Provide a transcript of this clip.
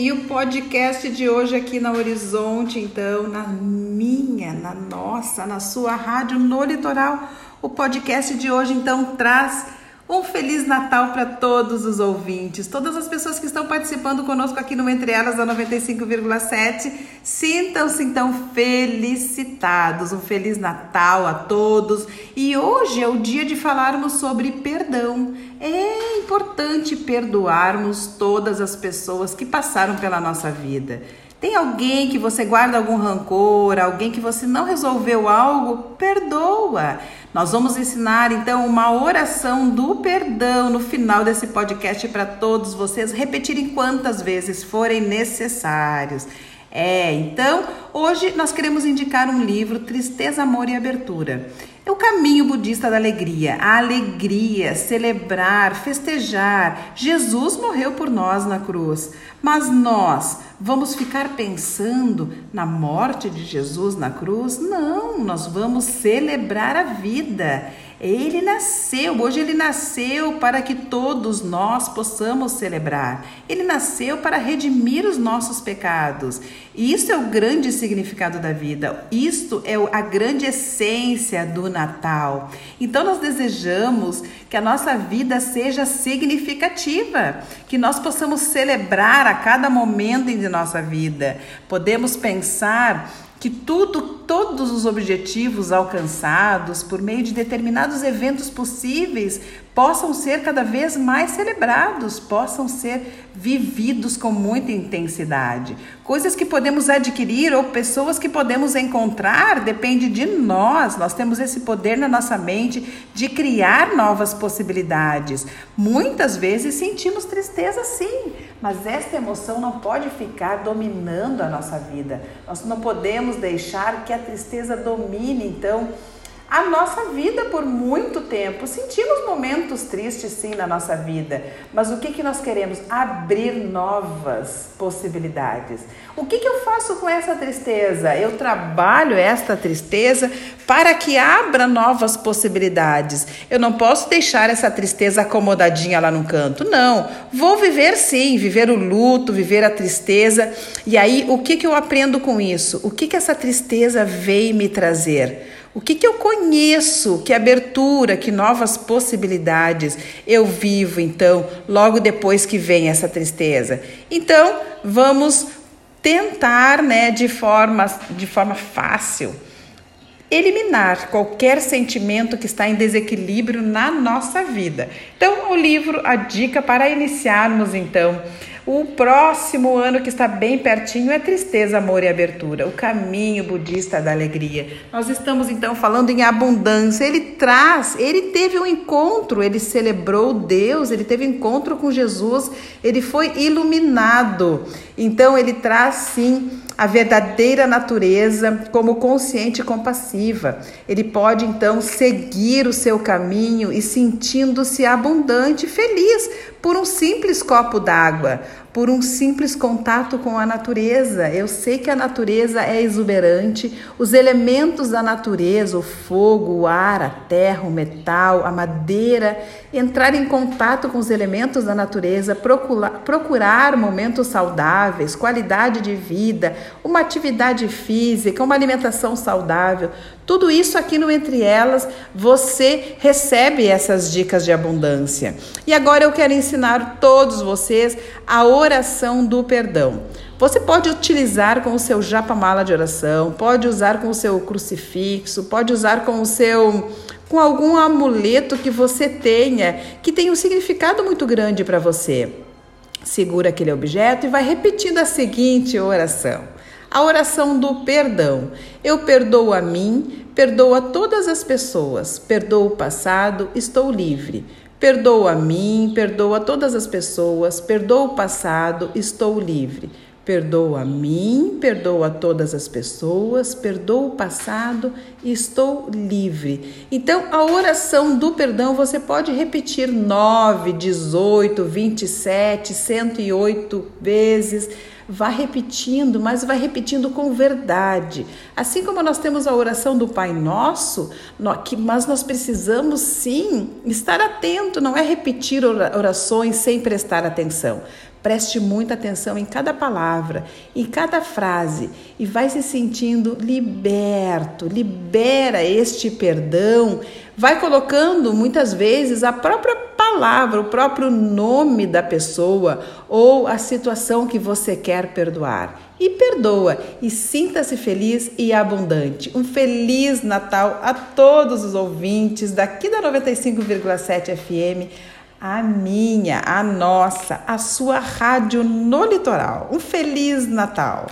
E o podcast de hoje aqui na Horizonte, então, na minha, na nossa, na sua rádio no litoral, o podcast de hoje então traz um feliz Natal para todos os ouvintes, todas as pessoas que estão participando conosco aqui no Entre Elas da 95,7. Sintam-se então felicitados. Um feliz Natal a todos. E hoje é o dia de falarmos sobre perdão. É importante perdoarmos todas as pessoas que passaram pela nossa vida. Tem alguém que você guarda algum rancor, alguém que você não resolveu algo? Perdoa. Nós vamos ensinar então uma oração do perdão no final desse podcast para todos vocês repetirem quantas vezes forem necessários. É, então, hoje nós queremos indicar um livro Tristeza, Amor e Abertura. É o caminho budista da alegria, a alegria, celebrar, festejar. Jesus morreu por nós na cruz, mas nós vamos ficar pensando na morte de Jesus na cruz? Não, nós vamos celebrar a vida. Ele nasceu, hoje ele nasceu para que todos nós possamos celebrar. Ele nasceu para redimir os nossos pecados. Isso é o grande significado da vida. Isto é a grande essência do Natal. Então nós desejamos que a nossa vida seja significativa, que nós possamos celebrar a cada momento de nossa vida. Podemos pensar que tudo, todos os objetivos alcançados por meio de determinados eventos possíveis possam ser cada vez mais celebrados, possam ser vividos com muita intensidade. Coisas que podemos adquirir ou pessoas que podemos encontrar depende de nós. Nós temos esse poder na nossa mente de criar novas possibilidades. Muitas vezes sentimos tristeza sim, mas esta emoção não pode ficar dominando a nossa vida. Nós não podemos deixar que a tristeza domine então a nossa vida por muito tempo. Sentimos momentos tristes sim na nossa vida, mas o que, que nós queremos? Abrir novas possibilidades. O que, que eu faço com essa tristeza? Eu trabalho esta tristeza para que abra novas possibilidades. Eu não posso deixar essa tristeza acomodadinha lá no canto. Não, vou viver sim, viver o luto, viver a tristeza. E aí, o que, que eu aprendo com isso? O que, que essa tristeza veio me trazer? O que, que eu conheço? Que abertura, que novas possibilidades eu vivo, então, logo depois que vem essa tristeza? Então, vamos tentar, né, de forma, de forma fácil, eliminar qualquer sentimento que está em desequilíbrio na nossa vida. Então, o livro, a dica para iniciarmos, então, o próximo ano que está bem pertinho é tristeza, amor e abertura, o caminho budista da alegria. Nós estamos então falando em abundância. Ele traz, ele teve um encontro, ele celebrou Deus, ele teve encontro com Jesus, ele foi iluminado. Então ele traz sim a verdadeira natureza como consciente e compassiva. Ele pode então seguir o seu caminho e sentindo-se abundante e feliz por um simples copo d'água, por um simples contato com a natureza. Eu sei que a natureza é exuberante, os elementos da natureza, o fogo, o ar, a terra, o metal, a madeira, entrar em contato com os elementos da natureza, procurar, procurar momentos saudáveis, qualidade de vida, uma atividade física, uma alimentação saudável, tudo isso aqui no Entre Elas você recebe essas dicas de abundância. E agora eu quero ensinar todos vocês a oração do perdão. Você pode utilizar com o seu japamala de oração, pode usar com o seu crucifixo, pode usar com o seu com algum amuleto que você tenha, que tem um significado muito grande para você. Segura aquele objeto e vai repetindo a seguinte oração. A oração do perdão. Eu perdoo a mim, perdoo a todas as pessoas, perdoo o passado, estou livre. Perdoo a mim, perdoo a todas as pessoas, perdoo o passado, estou livre. Perdoo a mim, perdoo a todas as pessoas, perdoo o passado estou livre. Então, a oração do perdão você pode repetir 9, 18, 27, 108 vezes Vá repetindo, mas vai repetindo com verdade. Assim como nós temos a oração do Pai Nosso, mas nós precisamos sim estar atento, não é repetir orações sem prestar atenção. Preste muita atenção em cada palavra, em cada frase e vai se sentindo liberto. Libera este perdão. Vai colocando muitas vezes a própria palavra, o próprio nome da pessoa ou a situação que você quer perdoar. E perdoa e sinta-se feliz e abundante. Um feliz Natal a todos os ouvintes daqui da 95,7 FM a minha, a nossa, a sua rádio no litoral. Um feliz Natal!